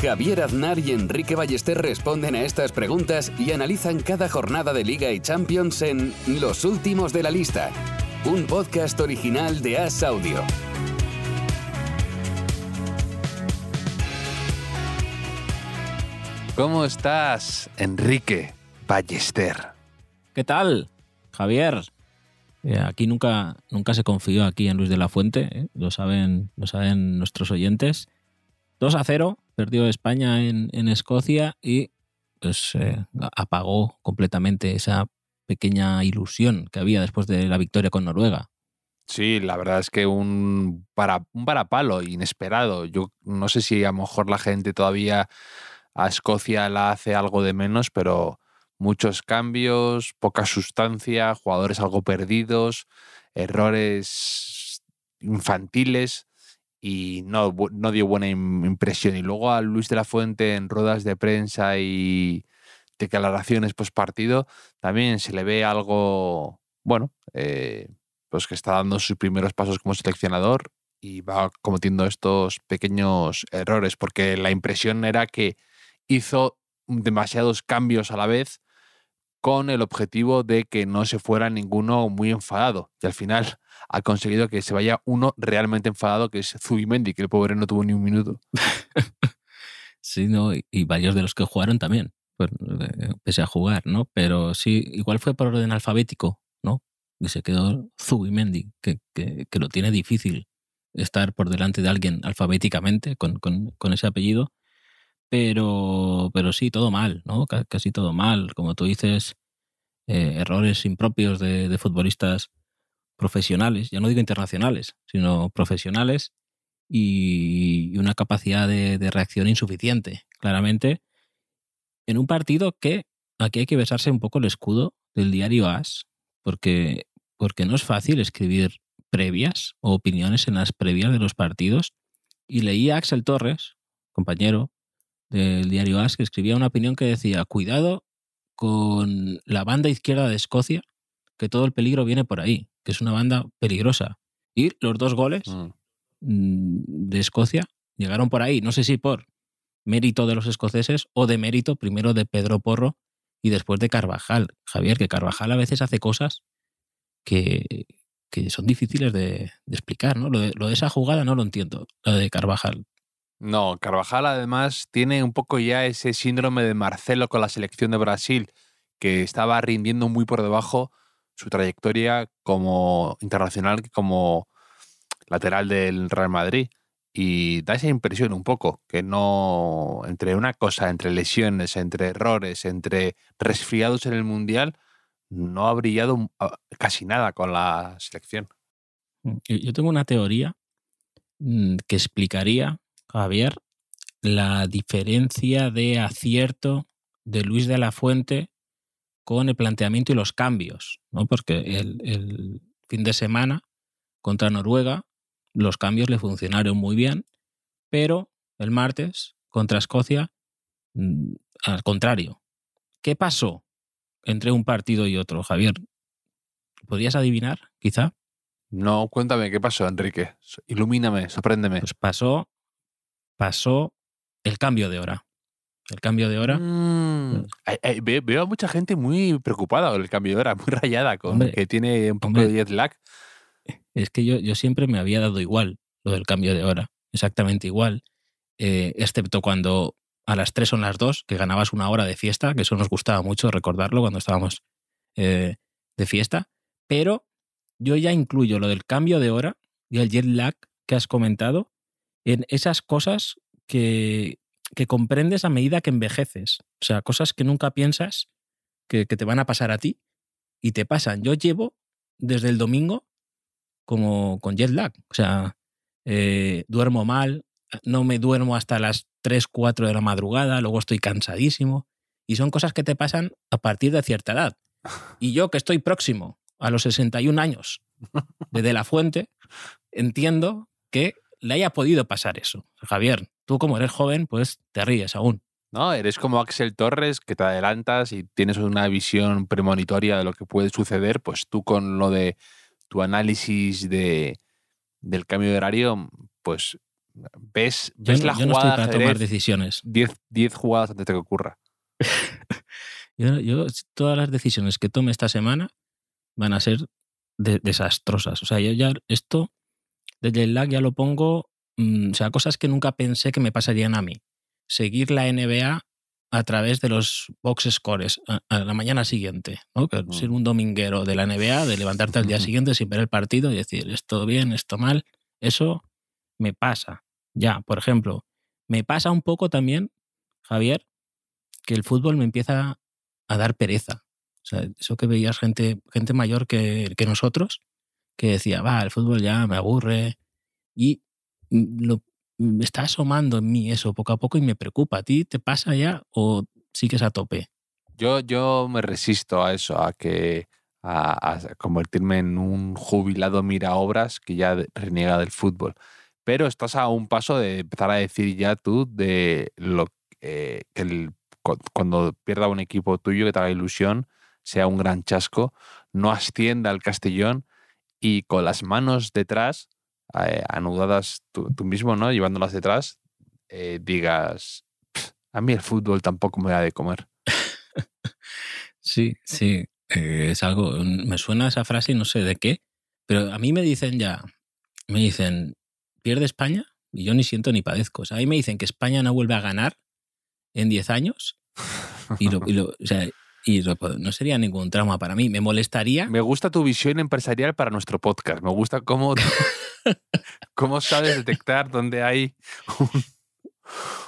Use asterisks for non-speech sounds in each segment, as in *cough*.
Javier Aznar y Enrique Ballester responden a estas preguntas y analizan cada jornada de Liga y Champions en Los Últimos de la Lista, un podcast original de As Audio. ¿Cómo estás, Enrique Ballester? ¿Qué tal, Javier? Eh, aquí nunca, nunca se confió aquí en Luis de la Fuente, ¿eh? lo, saben, lo saben nuestros oyentes. 2 a 0, perdió España en, Escocia y pues eh, apagó completamente esa pequeña ilusión que había después de la victoria con Noruega. Sí, la verdad es que un, para, un parapalo inesperado. Yo no sé si a lo mejor la gente todavía a Escocia la hace algo de menos, pero muchos cambios, poca sustancia, jugadores algo perdidos, errores infantiles y no, no dio buena im- impresión. Y luego a Luis de la Fuente en ruedas de prensa y declaraciones post partido también se le ve algo, bueno, eh, pues que está dando sus primeros pasos como seleccionador y va cometiendo estos pequeños errores, porque la impresión era que hizo demasiados cambios a la vez con el objetivo de que no se fuera ninguno muy enfadado. Y al final ha conseguido que se vaya uno realmente enfadado, que es Zubimendi, que el pobre no tuvo ni un minuto. *laughs* Sí, ¿no? y, varios de los que jugaron también, pues, eh, pese a jugar, ¿no? Pero sí, igual fue por orden alfabético, ¿no? Y se quedó Zubimendi, que, que, que lo tiene difícil estar por delante de alguien alfabéticamente con, con, con ese apellido. Pero, pero sí, todo mal, ¿no? Ca- Casi todo mal. Como tú dices, eh, errores impropios de, de futbolistas profesionales, ya no digo internacionales, sino profesionales, y una capacidad de, de reacción insuficiente, claramente, en un partido que aquí hay que besarse un poco el escudo del diario AS, porque, porque no es fácil escribir previas o opiniones en las previas de los partidos. Y leí a Axel Torres, compañero del diario AS, que escribía una opinión que decía, cuidado con la banda izquierda de Escocia, que todo el peligro viene por ahí, que es una banda peligrosa. Y los dos goles Mm. mm, de Escocia llegaron por ahí. No sé si por mérito de los escoceses o de mérito primero de Pedro Porro y después de Carvajal. Javier, que Carvajal a veces hace cosas que, que son difíciles de, de explicar, ¿no? Lo de, lo de esa jugada no lo entiendo, lo de Carvajal. No, Carvajal además tiene un poco ya ese síndrome de Marcelo con la selección de Brasil, que estaba rindiendo muy por debajo su trayectoria como internacional como lateral del Real Madrid. Y da esa impresión un poco, que no, entre una cosa, entre lesiones, entre errores, entre resfriados en el Mundial, no ha brillado ah, casi nada con la selección. Yo, yo tengo una teoría mm, que explicaría, Javier, la diferencia de acierto de Luis de la Fuente con el planteamiento y los cambios, ¿no? Porque el, el fin de semana contra Noruega los cambios le funcionaron muy bien, pero el martes contra Escocia, mm, al contrario. ¿Qué pasó entre un partido y otro, Javier? ¿Podrías adivinar, quizá? No, cuéntame, ¿qué pasó, Enrique? Ilumíname, sorpréndeme. Pues pasó, pasó el cambio de hora. El cambio de hora. Mm. Ay, ay, ve- veo a mucha gente muy preocupada con el cambio de hora, muy rayada, con Hombre, que tiene un poco hombre. de jet lag. Es que yo, yo siempre me había dado igual lo del cambio de hora. Exactamente igual. eh, excepto cuando a las 3 son las 2, que ganabas una hora de fiesta, que eso nos gustaba mucho recordarlo cuando estábamos eh, de fiesta. Pero yo ya incluyo lo del cambio de hora y el jet lag que has comentado en esas cosas que, que comprendes a medida que envejeces. O sea, cosas que nunca piensas que, que te van a pasar a ti y te pasan. Yo llevo desde el domingo como con jet lag. O sea, eh, duermo mal, no me duermo hasta las 3, 4 de la madrugada, luego estoy cansadísimo. Y son cosas que te pasan a partir de cierta edad. *laughs* Y yo que estoy próximo a los 61 años de De La Fuente, entiendo que le haya podido pasar eso. Javier, tú como eres joven, pues te ríes aún. No, eres como Axel Torres, que te adelantas y tienes una visión premonitoria de lo que puede suceder, pues tú con lo de tu análisis de, del cambio de horario, pues ves, Yo ves no- la yo no estoy para tomar decisiones. 10 10 jugadas antes de que ocurra. *laughs* Yo, yo- todas las decisiones que tome esta semana van a ser de- desastrosas. O sea, yo ya esto, desde el lag ya lo pongo, mm, o sea, cosas que nunca pensé que me pasarían a mí. Seguir la NBA a través de los box scores a, a la mañana siguiente, ¿no? Que Mm. Ser un dominguero de la NBA, de levantarte al día siguiente sin ver el partido y decir, esto bien, esto mal, eso me pasa. Ya, por ejemplo, me pasa un poco también, Javier, que el fútbol me empieza a dar pereza. O sea, eso que veías gente, gente mayor que, que nosotros, que decía, va, el fútbol ya me aburre. Y mm, lo, me está asomando en mí eso poco a poco y me preocupa. ¿A ti te pasa ya o sigues a tope? Yo, yo me resisto a eso, a que a, convertirme en un jubilado mira obras que ya reniega del fútbol. Pero estás a un paso de empezar a decir ya tú de lo eh, que cuando pierda un equipo tuyo que te haga ilusión, sea un gran chasco, no ascienda al Castellón y con las manos detrás, eh, anudadas tú, mismo, ¿no? Llevándolas detrás, eh, digas, "Pff, a mí el fútbol tampoco me da de comer. *laughs* Sí, sí. eh, es algo. Me suena esa frase y no sé de qué. Pero a mí me dicen ya. Me dicen, ¿pierde España? Y yo ni siento ni padezco. O sea, a mí me dicen que España no vuelve a ganar en 10 años. Y, lo, y lo- o sea, y no sería ningún trauma para mí. Me molestaría. Me gusta tu visión empresarial para nuestro podcast. Me gusta cómo, *laughs* cómo sabes detectar dónde hay un,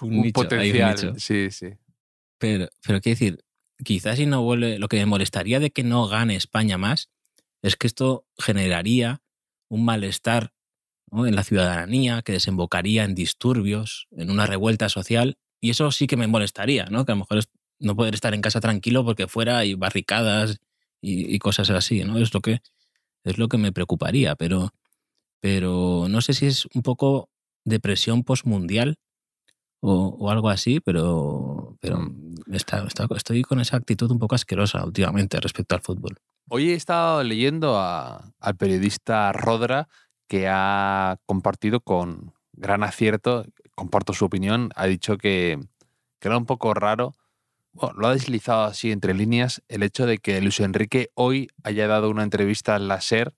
Un un nicho, hay un potencial. Sí, sí. Pero, pero quiero decir, quizás si no vuelve, lo que me molestaría de que no gane España más es que esto generaría un malestar ¿no? en la ciudadanía que desembocaría en disturbios, en una revuelta social, y eso sí que me molestaría, ¿no? Que a lo mejor es no poder estar en casa tranquilo porque fuera hay barricadas y, y cosas así, ¿no? Es lo que es lo que me preocuparía, pero pero no sé si es un poco depresión postmundial o, o algo así, pero, pero Mm. está- está- estoy con esa actitud un poco asquerosa últimamente respecto al fútbol. Hoy he estado leyendo a- al periodista Rodra que ha compartido con gran acierto, comparto su opinión, ha dicho que, que era un poco raro, bueno, lo ha deslizado así entre líneas, el hecho de que Luis Enrique hoy haya dado una entrevista al la SER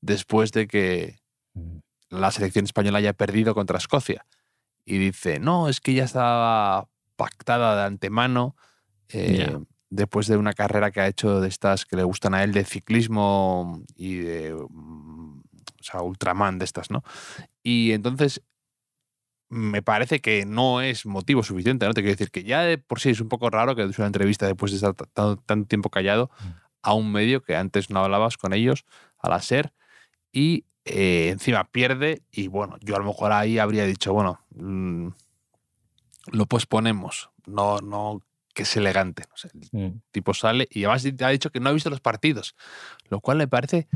después de que la selección española haya perdido contra Escocia. Y dice, no, es que ya estaba pactada de antemano, eh, después de una carrera que ha hecho de estas que le gustan a él, de ciclismo y de, mm, o sea, Ultraman de estas, ¿no? Y entonces me parece que no es motivo suficiente, ¿no? Te quiero decir que ya de por sí es un poco raro que des una entrevista después de estar tanto, tanto tiempo callado a un medio que antes no hablabas con ellos, a la SER, y eh, encima pierde y bueno, yo a lo mejor ahí habría dicho, bueno, mm, lo posponemos, no, no que es elegante. no sé, el Mm. tipo sale y además ha dicho que no ha visto los partidos, lo cual me parece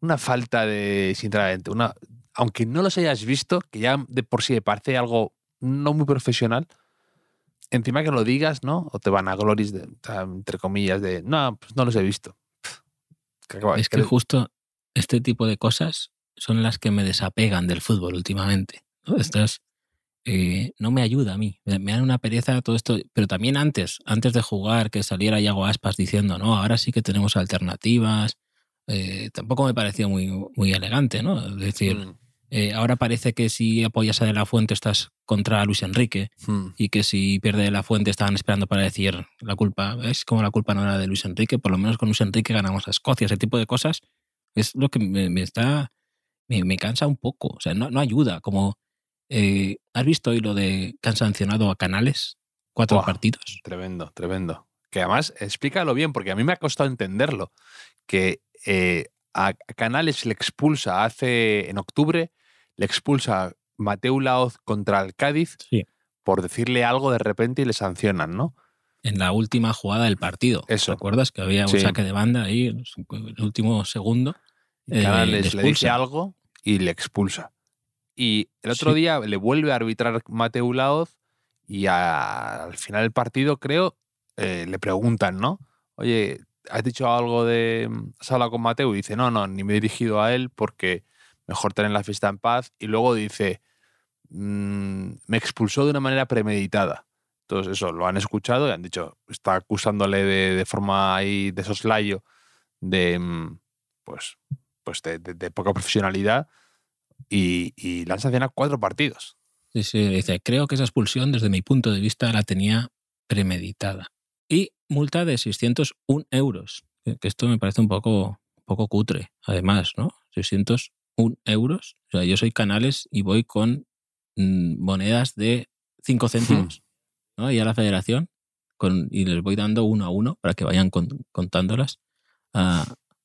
una falta de, sinceramente, una, aunque no los hayas visto, que ya de por sí me parece algo no muy profesional, encima que lo digas, ¿no? O te van a gloris, de, entre comillas, de, no, pues no los he visto. Es que justo este tipo de cosas son las que me desapegan del fútbol últimamente. ¿no? Estas, eh, no me ayuda a mí. Me, me dan una pereza todo esto. Pero también antes, antes de jugar, que saliera Yago Aspas diciendo, no, ahora sí que tenemos alternativas. Eh, tampoco me pareció muy, muy elegante, ¿no? Es decir, Mm, eh, ahora parece que si apoyas a De La Fuente estás contra Luis Enrique mm. y que si pierde De La Fuente estaban esperando para decir la culpa, es como la culpa no era de Luis Enrique, por lo menos con Luis Enrique ganamos a Escocia, ese tipo de cosas es lo que me, me está, me, me cansa un poco, o sea, no, no ayuda, como, eh, ¿has visto hoy lo de que han sancionado a Canales? Cuatro partidos. Tremendo, tremendo. Que además, explícalo bien, porque a mí me ha costado entenderlo. Que eh, a Canales le expulsa hace, en octubre, le expulsa Mateu Laoz contra el Cádiz Sí. por decirle algo de repente y le sancionan, ¿no? en la última jugada del partido. Eso. ¿Recuerdas que había un Sí. saque de banda ahí en el último segundo? Y Eh, Canales le le dice algo y le expulsa. Y el otro Sí. día le vuelve a arbitrar Mateu Laoz y a- al final del partido, creo, eh, le preguntan, ¿no? Oye, ¿has dicho algo de... ¿Has hablado con Mateu? Y dice, no, no, ni me he dirigido a él porque mejor tener la fiesta en paz. Y luego dice, "Mm, me expulsó de una manera premeditada. Entonces, eso, lo han escuchado y han dicho, está acusándole de, de forma ahí de soslayo de, mm, pues, pues de, de- poca profesionalidad y, y sancionado cuatro partidos. Sí, sí, dice, creo que esa expulsión desde mi punto de vista la tenía premeditada. Y multa de 601 euros, que esto me parece un poco, un poco cutre, además, ¿no? 601 euros. O sea, yo soy Canales y voy con mm, monedas de 5 céntimos, ¿no? Y a la federación con, y les voy dando uno a uno para que vayan con- contándolas ah,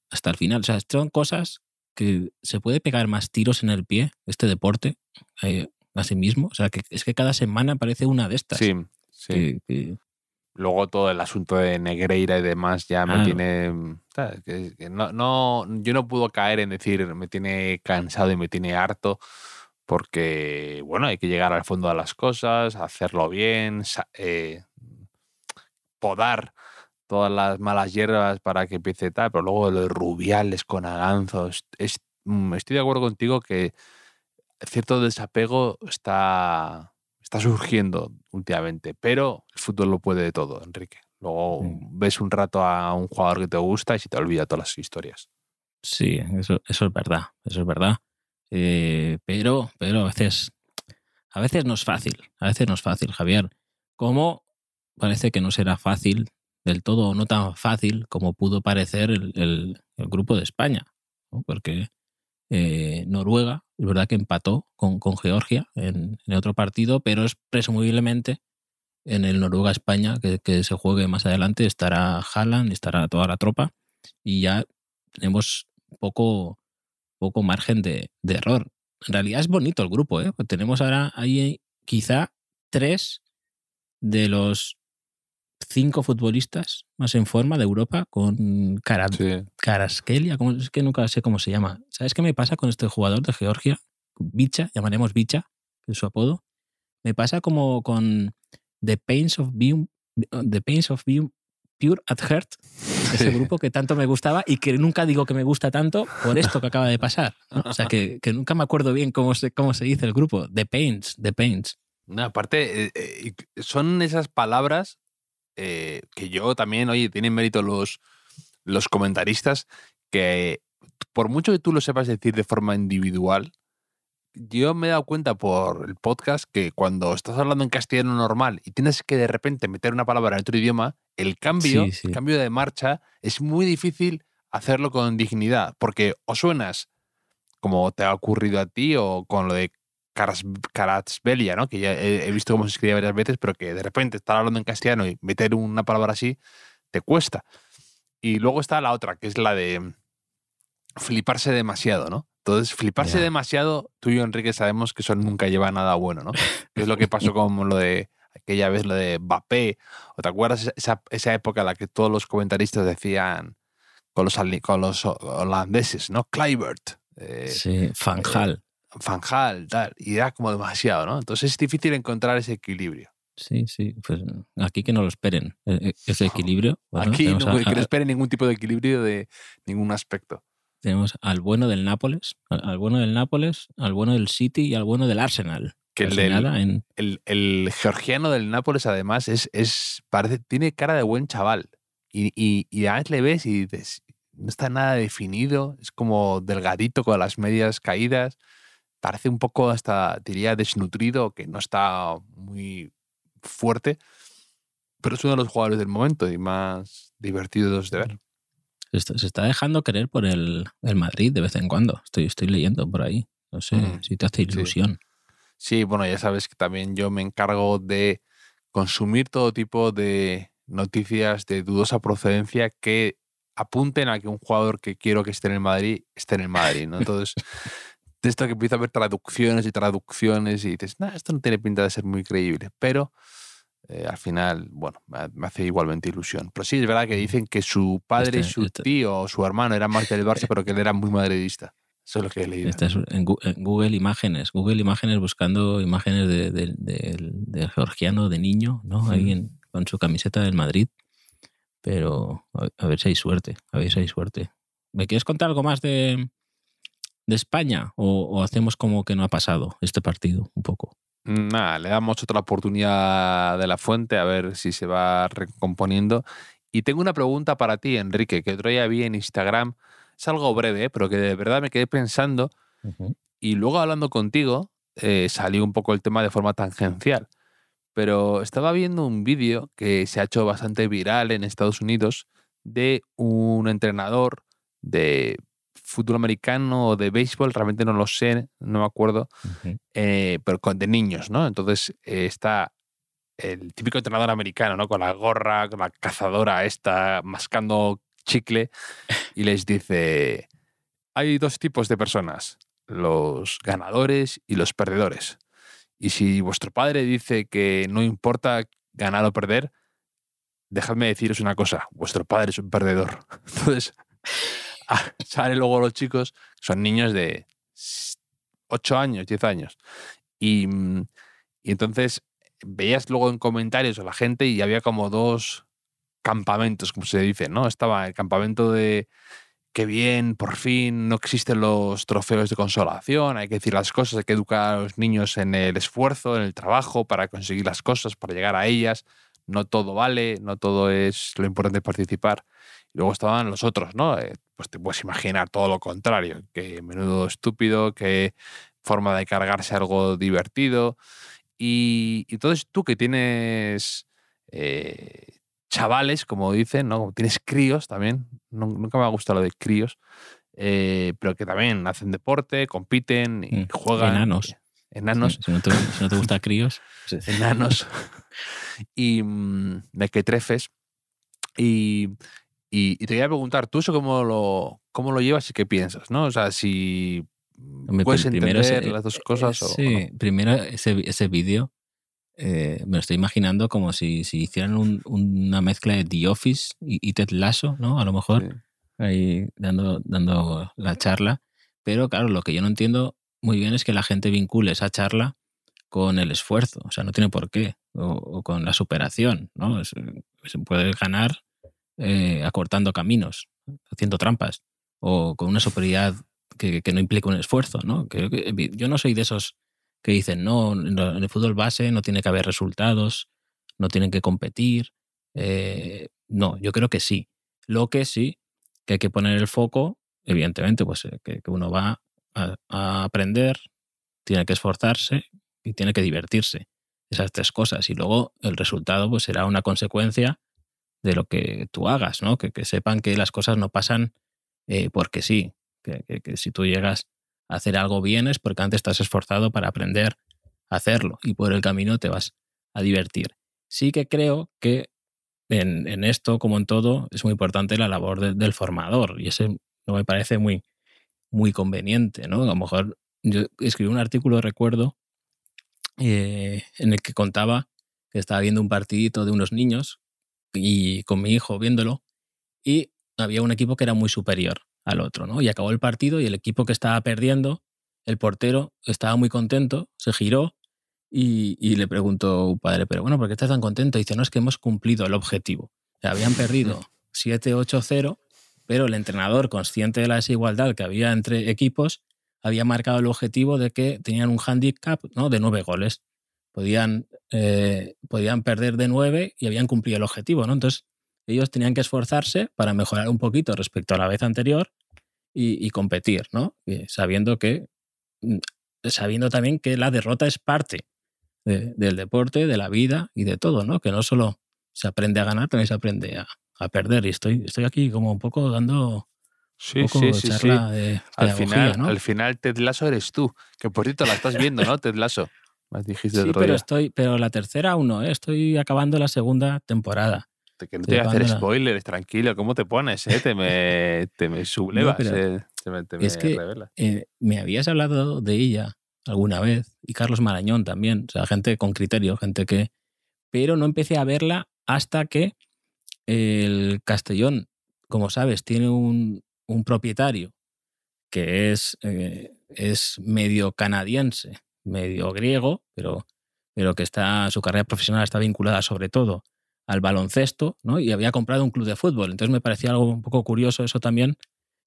hasta el final. O sea, son cosas que se puede pegar más tiros en el pie, este deporte, eh, a sí mismo. O sea, que es que cada semana aparece una de estas. Sí, sí. que- que- Luego todo el asunto de Negreira y demás ya me tiene... ¿sabes? Que- que no, no, yo no puedo caer en decir me tiene cansado y me tiene harto porque, bueno, hay que llegar al fondo de las cosas, hacerlo bien, eh, podar todas las malas hierbas para que empiece tal, pero luego lo de rubiales con aganzos. es- mm, estoy de acuerdo contigo que cierto desapego está, está surgiendo últimamente, pero el fútbol lo puede de todo, Enrique. Luego ves un rato a un jugador que te gusta y se te olvida todas las historias. sí, eso, eso es verdad. Eso es verdad. Eh, pero, pero a veces, a veces no es fácil. A veces no es fácil, Javier. Como parece que no será fácil del todo, o no tan fácil como pudo parecer el, el- el grupo de España. ¿no? Porque eh, Noruega, es verdad que empató con, con Georgia en, otro partido, pero es presumiblemente en el Noruega-España que, que se juegue más adelante estará Haaland, estará toda la tropa y ya tenemos poco, poco margen de, de error. En realidad es bonito el grupo, ¿eh? Tenemos ahora ahí quizá tres de los cinco futbolistas más en forma de Europa con cara, Karaskelia, ¿cómo- es que nunca sé cómo se llama. ¿Sabes qué me pasa con este jugador de Georgia? Bicha, llamaremos Bicha, que es su apodo. Me pasa como con The Pains of Being, The Pains of Being Pure at Heart, ese grupo que tanto me gustaba y que nunca digo que me gusta tanto por esto que acaba de pasar. ¿no? O sea, que, que nunca me acuerdo bien cómo se, cómo se dice el grupo. The Pains, The Pains. No, aparte, eh, eh, son esas palabras eh, que yo también, oye, tienen mérito los, los comentaristas, que por mucho que tú lo sepas decir de forma individual, yo me he dado cuenta por el podcast que cuando estás hablando en castellano normal y tienes que de repente meter una palabra en otro idioma, el cambio, Sí, sí. el cambio de marcha es muy difícil hacerlo con dignidad, porque o suenas como te ha ocurrido a ti o con lo de Karas- Karatsbelia, ¿no? Que ya he, he visto cómo se escribe varias veces, pero que de repente estar hablando en castellano y meter una palabra así te cuesta. Y luego está la otra, que es la de fliparse demasiado, ¿no? Entonces, fliparse demasiado, tú y yo, Enrique, sabemos que eso nunca lleva a nada bueno, ¿no? Es lo que *laughs* pasó con lo de aquella vez, lo de Mbappé. ¿O te acuerdas esa, esa época en la que todos los comentaristas decían con los, con los holandeses, ¿no? Kluivert, eh, Sí, Fanjal. Van Gaal, tal. Y era como demasiado, ¿no? Entonces es difícil encontrar ese equilibrio. Sí, sí. Pues aquí que no lo esperen. eh, eh, Ese equilibrio. Bueno, Aquí no, a- que no a- espere ningún tipo de equilibrio de ningún aspecto. tenemos al bueno del Nápoles, al, bueno del Nápoles, al bueno del City y al bueno del Arsenal. Que el, del- en, el, el georgiano del Nápoles, además, es, es parece, tiene cara de buen chaval. Y, y, y además le ves y dices, no está nada definido, es como delgadito con las medias caídas. Parece un poco hasta, diría, desnutrido, que no está muy fuerte. Pero es uno de los jugadores del momento y más divertidos de ver. se, está, dejando querer por el, el Madrid de vez en cuando. Estoy, estoy leyendo por ahí. No sé Mm, si te hace sí. ilusión. Sí, bueno, ya sabes que también yo me encargo de consumir todo tipo de noticias de dudosa procedencia que apunten a que un jugador que quiero que esté en el Madrid esté en el Madrid, ¿no? *laughs* Entonces, de esto que empieza a haber traducciones y traducciones y dices, nah, esto no tiene pinta de ser muy creíble, pero eh, al final, bueno, me hace igualmente ilusión. Pero sí, es verdad que dicen que su padre Este- su este- tío o su hermano eran más del Barça, *laughs* pero que él era muy madridista. Eso es lo que he leído. Este es en, Google Imágenes, Google Imágenes buscando imágenes de, de- del- del georgiano de niño, ¿no? Ahí en- con su camiseta del Madrid. Pero a, a ver si hay suerte, a ver si hay suerte. ¿Me quieres contar algo más de, de España? O, o hacemos como que no ha pasado este partido un poco? Nada, le damos otra oportunidad de la fuente a ver si se va recomponiendo. Y tengo una pregunta para ti, Enrique, que otro día vi en Instagram. Es algo breve, ¿eh? pero que de verdad me quedé pensando. Y luego hablando contigo, eh, salió un poco el tema de forma tangencial. Pero estaba viendo un vídeo que se ha hecho bastante viral en Estados Unidos de un entrenador de fútbol americano o de béisbol, realmente no lo sé, no me acuerdo, eh, pero con, de niños, ¿no? Entonces eh, está el típico entrenador americano, ¿no? Con la gorra, con la cazadora esta, mascando chicle, y les dice, hay dos tipos de personas, los ganadores y los perdedores. Y si vuestro padre dice que no importa ganar o perder, dejadme deciros una cosa, vuestro padre es un perdedor. *laughs* Entonces, *laughs* salen luego los chicos, son niños de 8 años, 10 años. Y, mm, y entonces veías luego en comentarios a la gente y había como dos campamentos, como se dice, ¿no? Estaba el campamento de qué bien, por fin no existen los trofeos de consolación, hay que decir las cosas, hay que educar a los niños en el esfuerzo, en el trabajo para conseguir las cosas, para llegar a ellas. No todo vale, no todo es lo importante es participar. Y luego estaban los otros, ¿no? Eh, pues te puedes imaginar todo lo contrario, que menudo estúpido, que forma de cargarse algo divertido. Y, y entonces tú que tienes eh, chavales, como dicen, ¿no? Tienes críos también, nu- nunca me ha gustado lo de críos, eh, pero que también hacen deporte, compiten y Mm, juegan. enanos. Enanos Si, si no te, si no te gusta *laughs* críos, *laughs* enanos *laughs* y mm, de que trefes. Y, y, y te quería preguntar, ¿tú eso cómo lo, cómo lo llevas y qué piensas? ¿no? O sea, si Hombre, puedes entender ese- las dos eh, cosas o, o Sí, primero ese, ese vídeo eh, me lo estoy imaginando como si, si hicieran un- una mezcla de The Office y, y Ted Lasso, ¿no? A lo no. mejor Sí. ahí dando, dando la charla. Pero claro, lo que yo no entiendo muy bien es que la gente vincule esa charla con el esfuerzo. O sea, no tiene por qué. O, o con la superación, ¿no? Es- se puede ganar eh, acortando caminos, haciendo trampas, o con una superioridad que, que no implica un esfuerzo, ¿no? Creo que, yo no soy de esos que dicen, no, en el fútbol base no tiene que haber resultados, no tienen que competir. Eh, no, yo creo que sí. Lo que sí, que hay que poner el foco, evidentemente, pues eh, que, que uno va a, a aprender, tiene que esforzarse y tiene que divertirse. Esas tres cosas. Y luego el resultado pues será una consecuencia de lo que tú hagas, ¿no? Que, que sepan que las cosas no pasan eh, porque sí. Que, que- si tú llegas a hacer algo bien es porque antes estás esforzado para aprender a hacerlo y por el camino te vas a divertir. Sí que creo que en, en esto, como en todo, es muy importante la labor de- del formador y ese no me parece muy, muy conveniente, ¿no? A lo mejor yo escribí un artículo, recuerdo, eh, en el que contaba que estaba viendo un partidito de unos niños y con mi hijo viéndolo y había un equipo que era muy superior al otro, ¿no? Y acabó el partido y el equipo que estaba perdiendo, el portero estaba muy contento, se giró y, y le preguntó padre, pero bueno, ¿por qué estás tan contento? Y dice, no, es que hemos cumplido el objetivo. O sea, habían perdido *laughs* 7-8-0, pero el entrenador, consciente de la desigualdad que había entre equipos, había marcado el objetivo de que tenían un handicap ¿no? de nueve goles. Podían, eh, podían perder de nueve y habían cumplido el objetivo. ¿no? Entonces, ellos tenían que esforzarse para mejorar un poquito respecto a la vez anterior y, y competir, ¿no? Y sabiendo que mm, sabiendo también que la derrota es parte de- del deporte, de la vida y de todo, ¿no? Que no solo se aprende a ganar, también se aprende a, a perder. Y estoy, estoy aquí como un poco dando Sí, un poco sí, sí, sí. de Al final, ¿no? al final Ted Lasso eres tú. Que por cierto la estás viendo, ¿no? Ted Lasso. Dijiste Sí, pero estoy, pero la tercera aún no, ¿eh? estoy acabando la segunda temporada. Que no te voy a hacer spoilers, tranquilo. ¿Cómo te pones, eh? Te me, *laughs* te me sublevas, pero eh, Te me, te es me que- revelas. Eh, me habías hablado de ella alguna vez y Carlos Marañón también, o sea, gente con criterio, gente que pero no empecé a verla hasta que el Castellón, como sabes, tiene un, un propietario que es, eh, es medio canadiense, medio griego, pero, pero que está, su carrera profesional está vinculada sobre todo al baloncesto, ¿no? Y había comprado un club de fútbol. Entonces me parecía algo un poco curioso eso también.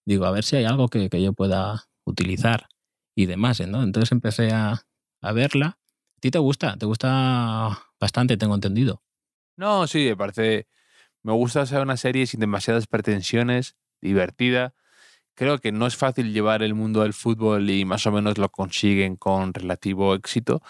Digo, a ver si hay algo que, yo pueda utilizar y demás, ¿no? Entonces empecé a, a verla. ¿A te gusta? ¿Te gusta bastante, tengo entendido? No, sí, me parece. Me gusta ser una serie sin demasiadas pretensiones, divertida. Creo que no es fácil llevar el mundo del fútbol y más o menos lo consiguen con relativo éxito.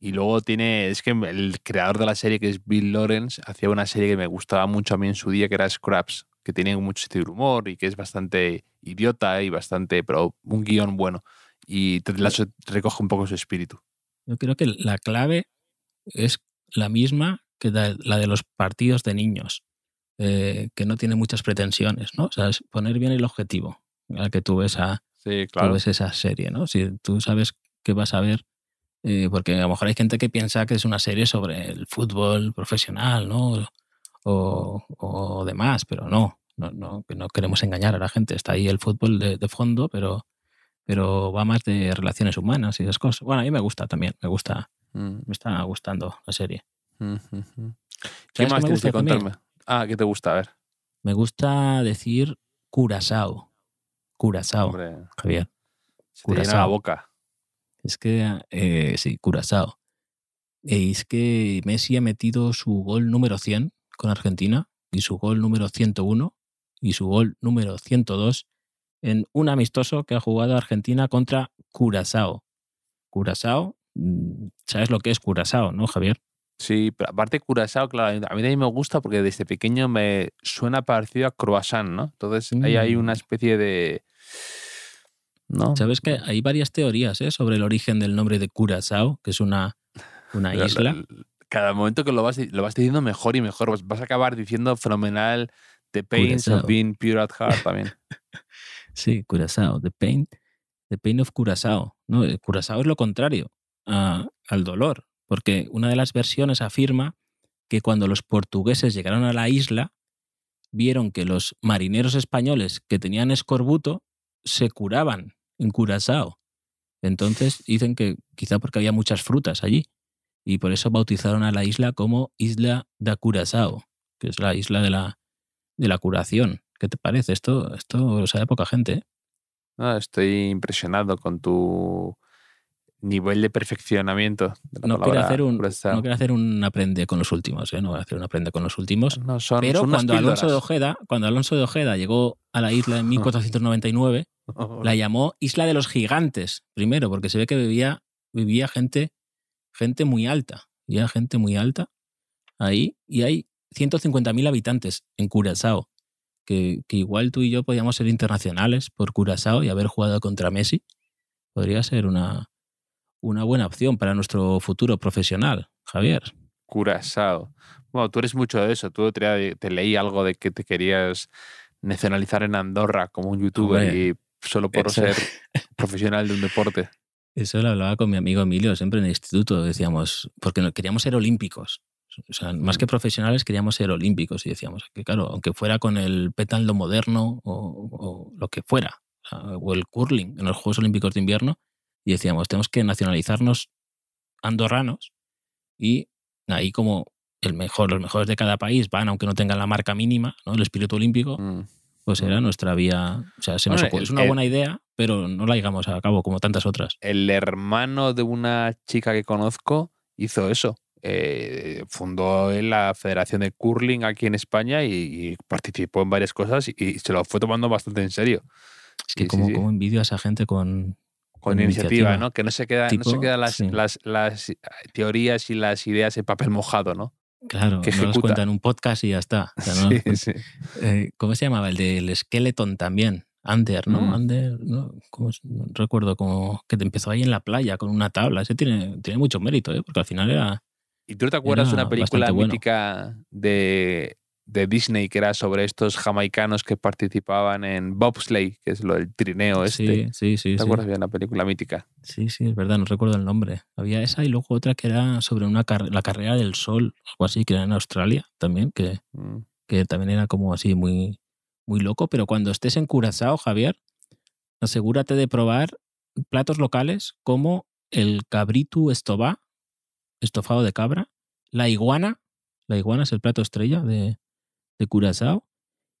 Y luego tiene, es que el creador de la serie, que es Bill Lawrence, hacía una serie que me gustaba mucho a mí en su día, que era Scraps, que tiene mucho sentido de humor y que es bastante idiota y bastante, pero un guion bueno. Y recoge un poco su espíritu. Yo creo que la clave es la misma que la de los partidos de niños, eh, que no tiene muchas pretensiones, ¿no? O sea, es poner bien el objetivo al que tú ves, a, Sí, tú claro. ves esa serie, ¿no? Si tú sabes que vas a ver, eh, porque a lo mejor hay gente que piensa que es una serie sobre el fútbol profesional, ¿no? O, o demás, pero no, no, no, que no queremos engañar a la gente. Está ahí el fútbol de, de fondo, pero, pero va más de relaciones humanas y esas cosas. Bueno, a mí me gusta también, me gusta, Mm, me está gustando la serie. mm, mm, mm. ¿Sabes ¿Qué más me tienes que también? contarme? Ah, ¿qué te gusta? A ver. Me gusta decir Curazao. Curazao, Hombre, Javier. se te llena la Curazao. boca. Es que, eh, sí, Curazao. Es que Messi ha metido su gol número 100 con Argentina y su gol número 101 y su gol número 102 en un amistoso que ha jugado Argentina contra Curazao. Curazao, mm, ¿sabes lo que es Curazao, no, Javier? Sí, pero aparte Curazao, claro, a mí también me gusta porque desde pequeño me suena parecido a croissant, ¿no? Entonces ahí hay Mm. una especie de... ¿No? ¿Sabes que hay varias teorías eh, sobre el origen del nombre de Curazao, que es una, una *laughs* La- la- isla? la- cada momento que lo vas, lo vas diciendo mejor y mejor. Vas, vas a acabar diciendo fenomenal The Pains of. Being Pure at Heart también. *laughs* Sí, Curazao, the pain, the pain of Curazao. ¿no? El Curazao es lo contrario a- al dolor, porque una de las versiones afirma que cuando los portugueses llegaron a la isla, vieron que los marineros españoles que tenían escorbuto se curaban en Curazao. Entonces dicen que quizá porque había muchas frutas allí, y por eso bautizaron a la isla como Isla da Curazao, que es la isla de la, de la curación. ¿Qué te parece? Esto, esto lo sabe poca gente. ¿eh? No, estoy impresionado con tu nivel de perfeccionamiento. de la No quiero, hacer un, no quiero hacer un aprende con los últimos, ¿eh? no voy a hacer un aprende con los últimos. No, son, Pero son cuando Alonso, de. Ojeda, cuando Alonso de Ojeda llegó a la isla en 1499, *laughs* la llamó Isla de los Gigantes, primero, porque se ve que vivía, vivía gente, gente muy alta. Vivía gente muy alta ahí y hay 150.000 habitantes en Curazao. Que, que igual tú y yo podíamos ser internacionales por Curazao y haber jugado contra Messi. Podría ser una, una buena opción para nuestro futuro profesional, Javier. Curazao. Bueno, tú eres mucho de eso. Tú te, te leí algo de que te querías nacionalizar en Andorra como un youtuber Hombre, y solo por eso- ser *laughs* profesional de un deporte. Eso lo hablaba con mi amigo Emilio siempre en el instituto. Decíamos, porque no- queríamos ser olímpicos. O sea, más que profesionales queríamos ser olímpicos. Y decíamos que, claro, aunque fuera con el pétalo moderno o, o lo que fuera, o el curling en los Juegos Olímpicos de Invierno, y decíamos, tenemos que nacionalizarnos andorranos y ahí como el mejor, los mejores de cada país van, aunque no tengan la marca mínima, ¿no? el espíritu olímpico, Mm. pues era nuestra vía. O sea, se nos Bueno, ocurre- el- es una el- buena idea, pero no la llegamos a cabo como tantas otras. El hermano de una chica que conozco hizo eso. Eh, fundó en la Federación de Curling aquí en España y, y participó en varias cosas y, y se lo fue tomando bastante en serio. Es que Sí, sí, como, sí. como envidio a esa gente con... Con iniciativa. ¿no? Que no se queda, no se quedan las, sí. las, las teorías y las ideas en papel mojado, ¿no? Claro, que no las cuentan en un podcast y ya está. O sea, *laughs* no las Sí, sí. Eh, ¿Cómo se llamaba? El del Skeleton también. Ander, ¿no? Mm. Ander, ¿no? ¿Cómo se- no recuerdo como que te empezó ahí en la playa con una tabla. Ese tiene, tiene mucho mérito, ¿eh? Porque al final era... ¿Y tú no te acuerdas de una película bueno. mítica de de Disney que era sobre estos jamaicanos que participaban en bobsleigh, que es lo del trineo este. Sí, sí, sí. ¿Te sí. acuerdas bien la película mítica? Sí, sí, es verdad, no recuerdo el nombre. Había esa y luego otra que era sobre una car- la carrera del sol, algo así, que era en Australia también, que, Mm. que también era como así muy, muy loco. Pero cuando estés en Curazao, Javier, asegúrate de probar platos locales como el cabritu estobá, estofado de cabra, la iguana, la iguana es el plato estrella de, de Curazao,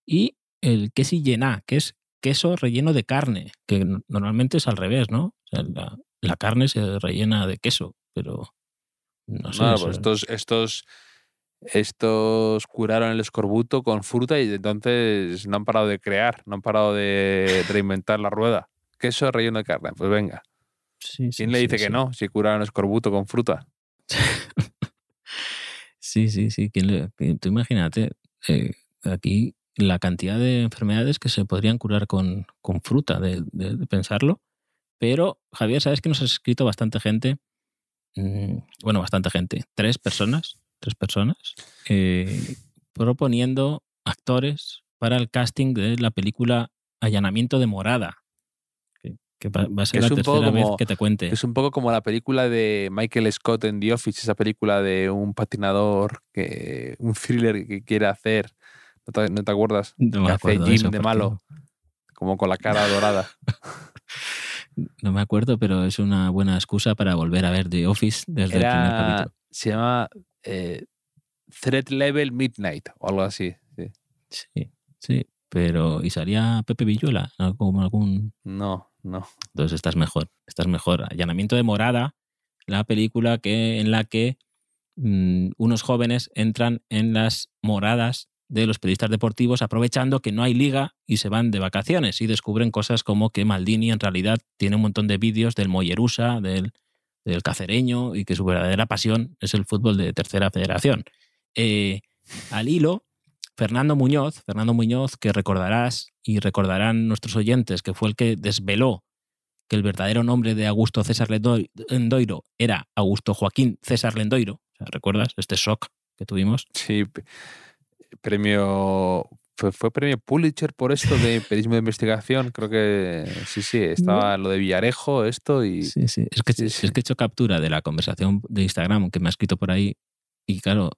y el queso llená, que es queso relleno de carne, que normalmente es al revés, ¿no? O sea, la, la carne se rellena de queso, pero no sé. Eso- pues estos, estos, estos curaron el escorbuto con fruta y entonces no han parado de crear, no han parado de reinventar la rueda. Queso relleno de carne, pues venga. sí, sí, ¿Quién le sí, dice que no si curaron el escorbuto con fruta? *laughs* Sí, sí, sí. ¿quién le- tú imagínate, eh, aquí la cantidad de enfermedades que se podrían curar con, con fruta, de, pensarlo. Pero, Javier, ¿sabes que nos ha escrito bastante gente? Mm, Bueno, bastante gente. Tres personas, tres personas, eh, proponiendo actores para el casting de la película Allanamiento de Morada. Que, va, a ser Es la un poco tercera vez como- que te cuente. Es un poco como la película de Michael Scott en The Office, esa película de un patinador, que un thriller que quiere hacer. ¿No te, no te acuerdas? No me que hace acuerdo de Jim eso, de malo, como con la cara dorada. *laughs* No me acuerdo, pero es una buena excusa para volver a ver The Office desde el primer Era, capítulo. se llama eh, Threat Level Midnight o algo así. sí. Sí, sí. Pero, ¿y salía Pepe Villuela? algún. No, no. Entonces estás mejor. Estás mejor. Allanamiento de morada, la película que, en la que mm, unos jóvenes entran en las moradas de los periodistas deportivos aprovechando que no hay liga y se van de vacaciones y descubren cosas como que Maldini en realidad tiene un montón de vídeos del Mollerusa, del, del cacereño y que su verdadera pasión es el fútbol de tercera federación. Eh, al hilo, Fernando Muñoz, Fernando Muñoz, que recordarás y recordarán nuestros oyentes, que fue el que desveló que el verdadero nombre de Augusto César Lendoi- Lendoiro era Augusto Joaquín César Lendoiro. ¿Recuerdas este shock que tuvimos? Sí, premio. Fue, fue premio Pulitzer por esto de *laughs* periodismo de investigación. Creo que sí, sí, estaba lo de Villarejo, esto y. Sí, sí. Es que, Sí, sí. es que he hecho captura de la conversación de Instagram que me ha escrito por ahí y claro,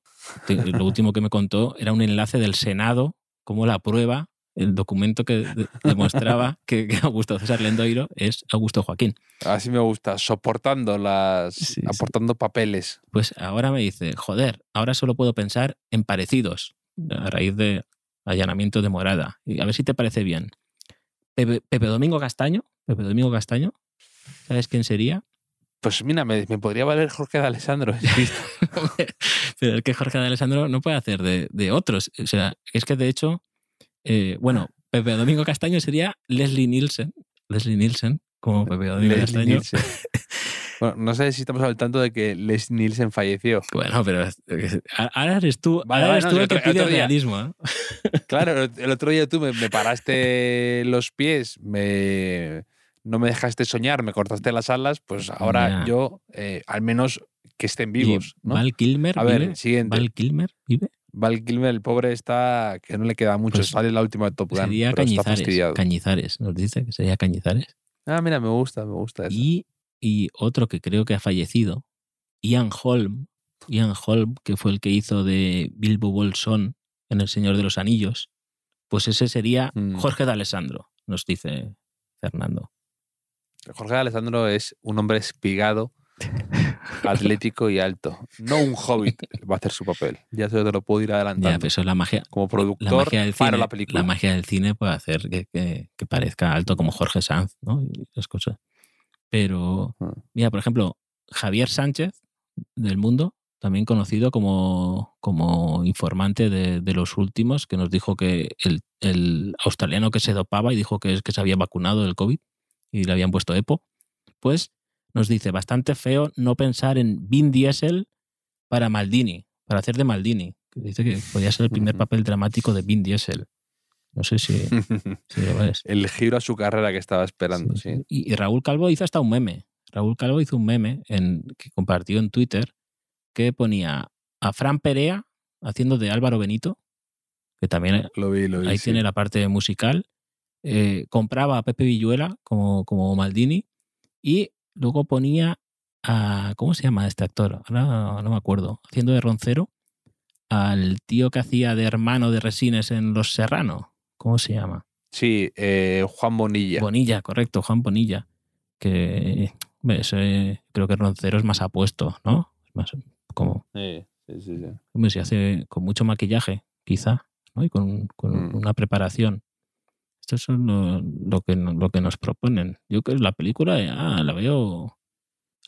te- lo último que me contó era un enlace del Senado como la prueba, el documento que de- demostraba *laughs* que, que Augusto César Lendoiro es Augusto Joaquín. Así me gusta, soportando las. Sí, sí. aportando papeles. Pues ahora me dice, joder, ahora solo puedo pensar en parecidos a raíz de allanamiento de morada. Y a ver si te parece bien. Pepe, Pepe Domingo Castaño, Pepe Domingo Castaño, ¿sabes quién sería? Pues mira, me, me podría valer Jorge de Alessandro. *laughs* Pero es que Jorge de Alessandro no puede hacer de, de otros. O sea, es que de hecho, eh, bueno, Pepe Domingo Castaño sería Leslie Nielsen. Leslie Nielsen, como Pepe Domingo Leslie Castaño. Nielsen. *laughs* Bueno, no sé si estamos al tanto de que Les Nielsen falleció. Bueno, pero ahora eres tú, Vale, ahora eres no, tú el que el pide realismo. ¿eh? Claro, el- *laughs* el otro día tú me, me paraste los pies, me, no me dejaste soñar, me cortaste las alas, pues ahora yo, eh, al menos que estén vivos. ¿no? Val Kilmer A ver, vive. siguiente. Val Kilmer vive. Val Kilmer, el pobre, está que no le queda mucho. Pues Sale la última de Top Gun, sería pero Cañizares. Cañizares, nos dice que sería Cañizares. Ah, mira, me gusta, me gusta eso. Y, y otro que creo que ha fallecido, Ian Holm. Ian Holm, que fue el que hizo de Bilbo Bolsón en El Señor de los Anillos. Pues ese sería Mm. Jorge de Alessandro, nos dice Fernando. Jorge Alessandro es un hombre espigado, *laughs* atlético y alto. No un hobbit va a hacer su papel. Ya se te lo puedo ir Ya, adelantando. pero eso es la magia. Como La productor, magia, del cine, la película. la magia del cine puede hacer que, que- que parezca alto como Jorge Sanz, ¿no? Y esas cosas. Pero, Mm. mira, por ejemplo, Javier Sánchez del Mundo, también conocido como, como informante de, de los últimos, que nos dijo que el, el australiano que se dopaba y dijo que, es que se había vacunado del COVID y le habían puesto EPO, pues nos dice, bastante feo no pensar en Vin Diesel para Maldini, para hacer de Maldini. Que dice que podía ser el primer papel dramático de Vin Diesel. No sé si, *laughs* si lo ves. el giro a su carrera que estaba esperando, Sí, sí. sí. Y, y Raúl Calvo hizo hasta un meme. Raúl Calvo hizo un meme en, que compartió en Twitter que ponía a Fran Perea haciendo de Álvaro Benito que también Lo vi, lo vi. ahí sí. tiene la parte musical. Eh, compraba a Pepe Villuela como, como Maldini y luego ponía a. ¿Cómo se llama este actor? Ahora no me acuerdo. Haciendo de roncero al tío que hacía de hermano de Resines en Los Serrano. ¿Cómo se llama? Sí, eh, Juan Bonilla. Bonilla, correcto, Juan Bonilla. Que creo que Roncero es más apuesto, ¿no? Es más como, Sí, sí, sí, sí. hombre, se hace con mucho maquillaje, quizá, ¿no? Y con, con Mm. una preparación. Esto es lo, lo que, lo que nos proponen. Yo creo que la película ya la veo,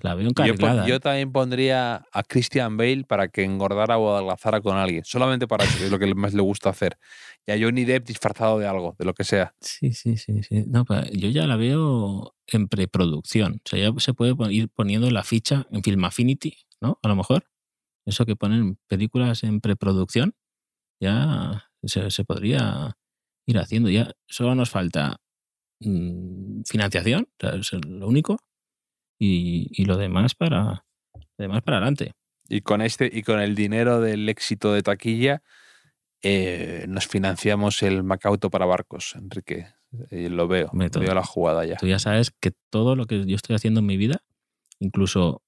la veo Yo, pon- encarrilada. yo ¿eh? también pondría a Christian Bale para que engordara o adelgazara con alguien. Solamente para eso, que es lo que más le gusta hacer. Y a Johnny Depp disfrazado de algo, de lo que sea. Sí, sí, sí, sí. No, yo ya la veo en preproducción. O sea, ya se puede ir poniendo la ficha en Film Affinity, ¿no? A lo mejor. Eso que ponen películas en preproducción, ya se, se podría ir haciendo. Ya solo nos falta mm, financiación, es lo único, y, y lo demás para lo demás para adelante. Y con este, y con el dinero del éxito de taquilla, eh, nos financiamos el Macauto para barcos, Enrique. Eh, lo veo, todo. veo la jugada ya. Tú ya sabes que todo lo que yo estoy haciendo en mi vida, incluso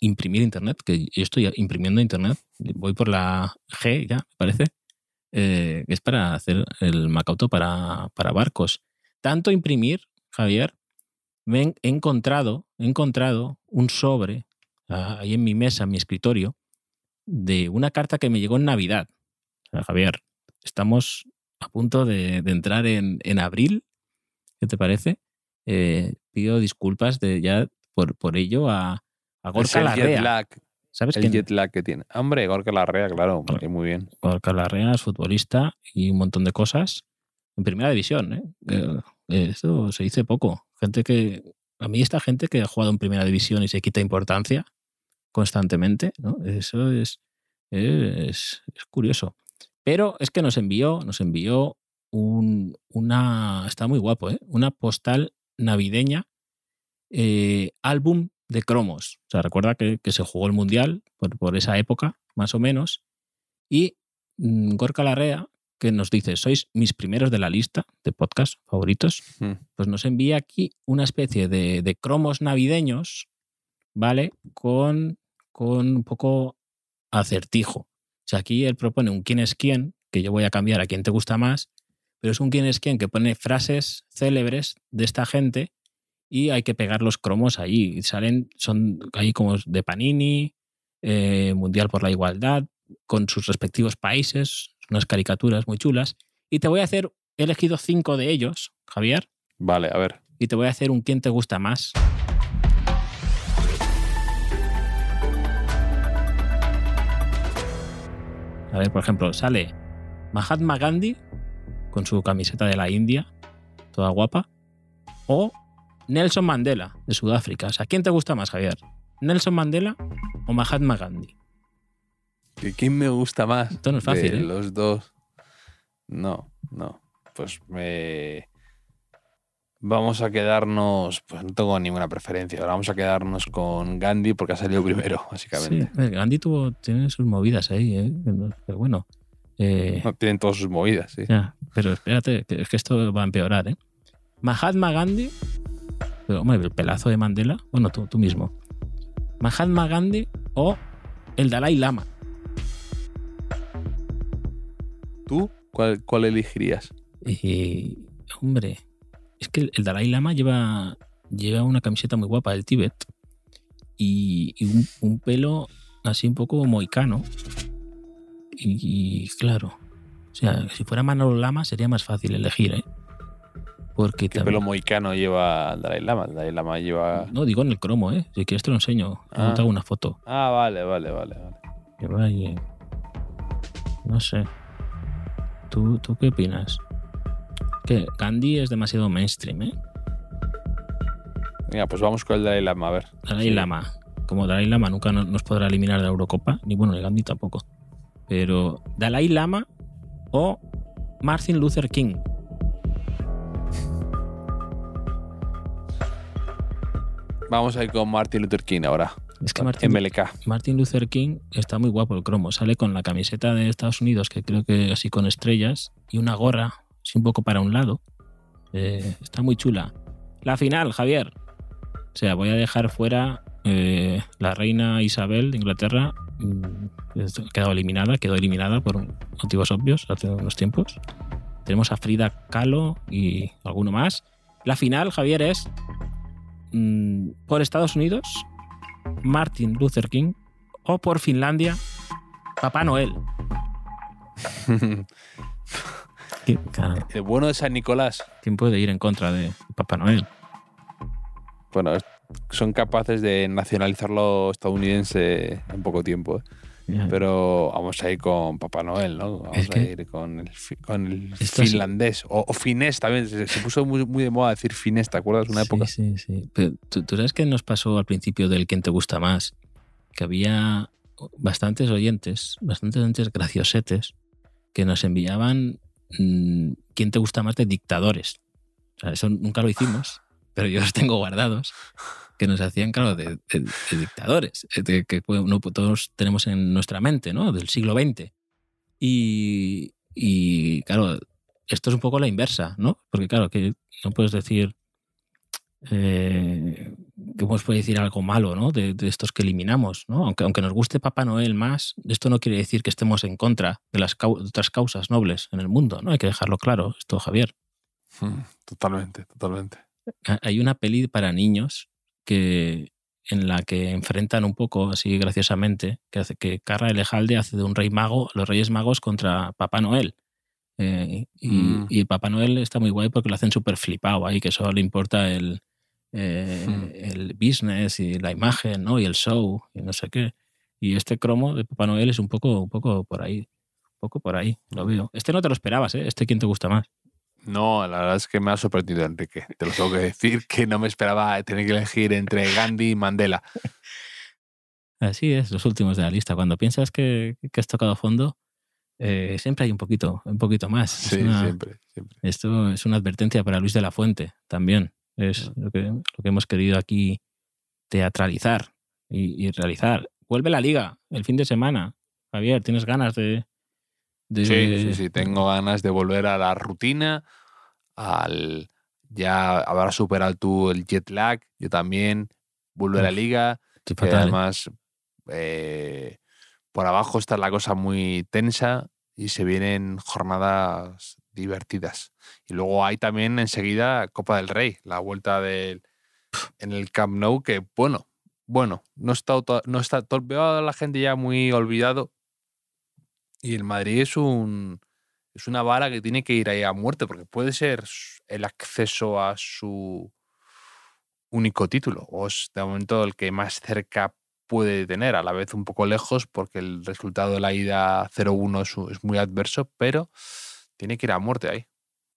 imprimir internet, que yo estoy imprimiendo internet, voy por la G ya, me parece, eh, es para hacer el Macauto para, para barcos. Tanto imprimir, Javier, me he encontrado, he encontrado un sobre ah, ahí en mi mesa, en mi escritorio, de una carta que me llegó en Navidad. O sea, Javier, estamos a punto de, de entrar en, en abril. ¿Qué te parece? Eh, pido disculpas de ya por, por ello a, a Gorka Larrea. ¿Sabes el que jet lag que tiene. Hombre, Gorka Larrea, claro, muy bien. Gorka Larrea es futbolista y un montón de cosas en primera división? ¿eh? Esto se dice poco. Gente que. A mí, esta gente que ha jugado en primera división y se quita importancia constantemente, ¿no? Eso es, es, es curioso. Pero es que nos envió, nos envió un, una. Está muy guapo, ¿eh? Una postal navideña, eh, álbum de cromos. O sea, recuerda que, que se jugó el Mundial por, por esa época, más o menos. Y mm, Gorka Larrea, que nos dice, sois mis primeros de la lista de podcast favoritos, Mm. pues nos envía aquí una especie de, de cromos navideños, ¿vale? Con, con un poco acertijo. O sea, aquí él propone un quién es quién, que yo voy a cambiar a quién te gusta más, pero es un quién es quién que pone frases célebres de esta gente y hay que pegar los cromos ahí. Y salen, son ahí como de Panini, eh, Mundial por la Igualdad, con sus respectivos países, unas caricaturas muy chulas. Y te voy a hacer, he elegido cinco de ellos, Javier, Vale, a ver. y te voy a hacer un quién te gusta más. A ver, por ejemplo, sale Mahatma Gandhi con su camiseta de la India, toda guapa, o Nelson Mandela de Sudáfrica. O sea, ¿quién te gusta más, Javier? ¿Nelson Mandela o Mahatma Gandhi? ¿Y ¿Quién me gusta más? Esto no es fácil, de ¿eh? Los dos. No, no. Pues me. Vamos a quedarnos. Pues no tengo ninguna preferencia. Ahora vamos a quedarnos con Gandhi porque ha salido primero, *laughs* básicamente. Sí, Gandhi tuvo, tiene sus movidas ahí, ¿eh? pero bueno. eh, No, tienen todas sus movidas, sí. Ya, pero espérate, que es que esto va a empeorar, ¿eh? Mahatma Gandhi, pero hombre, el pelazo de Mandela, bueno, tú, tú mismo. Mahatma Gandhi o el Dalai Lama. ¿Tú cuál, cuál elegirías? Y, hombre, es que el Dalai Lama lleva, lleva una camiseta muy guapa del Tíbet y, y un, un pelo así un poco moicano. Y, y claro, o sea, si fuera Manolo Lama sería más fácil elegir, ¿eh? Porque ¿Qué también- pelo moicano lleva Dalai Lama? Dalai Lama lleva. No, digo en el cromo, ¿eh? Si quieres te lo enseño. Ah. te hago una foto. Ah, vale, vale, vale. vale. Ahí, eh, No sé. ¿Tú, ¿Tú qué opinas? Que Gandhi es demasiado mainstream, ¿eh? Venga, pues vamos con el Dalai Lama, a ver. Dalai Sí. Lama. Como Dalai Lama nunca no- nos podrá eliminar de la Eurocopa, ni bueno, ni Gandhi tampoco. Pero Dalai Lama o Martin Luther King. Vamos a ir con Martin Luther King ahora. Es que Martin, MLK. Martin Luther King está muy guapo el cromo. Sale con la camiseta de Estados Unidos, que creo que así con estrellas, y una gorra, así un poco para un lado. Eh, está muy chula. La final, Javier. O sea, voy a dejar fuera eh, la reina Isabel de Inglaterra. mm, quedado eliminada, quedó eliminada por motivos obvios hace unos tiempos. Tenemos a Frida Kahlo y alguno más. La final, Javier, es mm, por Estados Unidos, Martin Luther King o por Finlandia, Papá Noel. *laughs* ¿Qui- claro, El bueno de San Nicolás. ¿Quién puede ir en contra de Papá Noel? Bueno, son capaces de nacionalizarlo estadounidense en poco tiempo. ¿eh? Pero vamos a ir con Papá Noel, ¿no? Vamos Es a ir con el, con el finlandés. O, o finés también. Se, se puso muy, muy de moda decir finés, ¿te acuerdas? Una Sí, época. Sí, sí. Pero, ¿tú, tú sabes qué nos pasó al principio del quién te gusta más? Que había bastantes oyentes, bastantes oyentes graciosetes, que nos enviaban mm, quién te gusta más de dictadores. O sea, eso nunca lo hicimos, pero yo los tengo guardados, que nos hacían, claro, de, de- de dictadores, eh, de que todos tenemos en nuestra mente, ¿no? Del siglo XX. Y, y, claro, esto es un poco la inversa, ¿no? Porque claro, que no puedes decir, eh, ¿cómo se puede decir algo malo, ¿no? De, de estos que eliminamos, ¿no? Aunque, aunque nos guste Papá Noel más, esto no quiere decir que estemos en contra de las cau- otras causas nobles en el mundo, ¿no? Hay que dejarlo claro, esto, Javier. Mm, Totalmente, totalmente. Ha- Hay una peli para niños que en la que enfrentan un poco así graciosamente que hace que Carra Elejalde hace de un rey mago, los Reyes Magos contra Papá Noel. Eh, y, Mm. y Papá Noel está muy guay porque lo hacen súper flipado ahí, que solo le importa el, eh, Mm. el business y la imagen, ¿no? Y el show y no sé qué. Y este cromo de Papá Noel es un poco, un poco por ahí. Un poco por ahí, lo veo. Este no te lo esperabas, ¿eh? Este quién te gusta más. No, la verdad es que me ha sorprendido, Enrique. Te lo tengo que decir, que no me esperaba tener que elegir entre Gandhi y Mandela. Así es, los últimos de la lista. Cuando piensas que, que has tocado fondo, eh, siempre hay un poquito, un poquito más. Sí, una- siempre, siempre. Esto es una advertencia para Luis de la Fuente también. Es lo que, lo que hemos querido aquí teatralizar y, y realizar. Vuelve la liga el fin de semana. Javier, ¿tienes ganas de...? De- Sí, sí, sí. Tengo ganas de volver a la rutina, al ya habrás superado tú el jet lag, yo también, vuelve a la liga, que ¿eh? además eh, por abajo está la cosa muy tensa y se vienen jornadas divertidas. Y luego hay también enseguida Copa del Rey, la vuelta del, en el Camp Nou, que bueno, bueno, no está, no está, to- veo a la gente ya muy olvidado y el Madrid es un es una bala que tiene que ir ahí a muerte porque puede ser el acceso a su único título o es de momento el que más cerca puede tener, a la vez un poco lejos porque el resultado de la ida 0-1 es, muy adverso, pero tiene que ir a muerte ahí.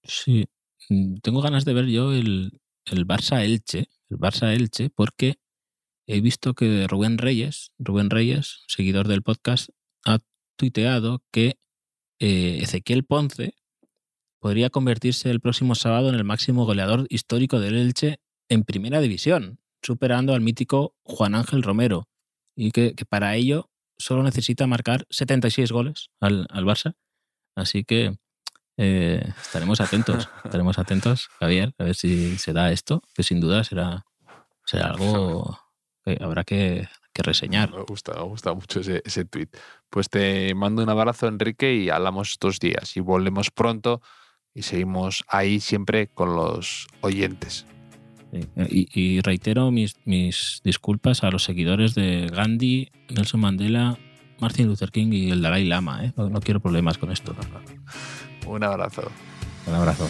Sí, Mm, tengo ganas de ver yo el, el Barça Elche, el Barça Elche, porque he visto que Rubén Reyes, Rubén Reyes, seguidor del podcast, ha tuiteado que eh, Ezequiel Ponce podría convertirse el próximo sábado en el máximo goleador histórico del Elche en primera división, superando al mítico Juan Ángel Romero, y que, que para ello solo necesita marcar 76 goles al, al Barça. Así que eh, estaremos atentos, *laughs* estaremos atentos, Javier, a ver si se da esto, que sin duda será, será algo que habrá que, que reseñar. Me gusta, me gusta mucho ese, ese tweet. Pues te mando un abrazo, Enrique, y hablamos estos días. Y volvemos pronto y seguimos ahí siempre con los oyentes. Y, y reitero mis, mis disculpas a los seguidores de Gandhi, Nelson Mandela, Martin Luther King y el Dalai Lama. ¿eh? No, no quiero problemas con esto. Un abrazo. Un abrazo.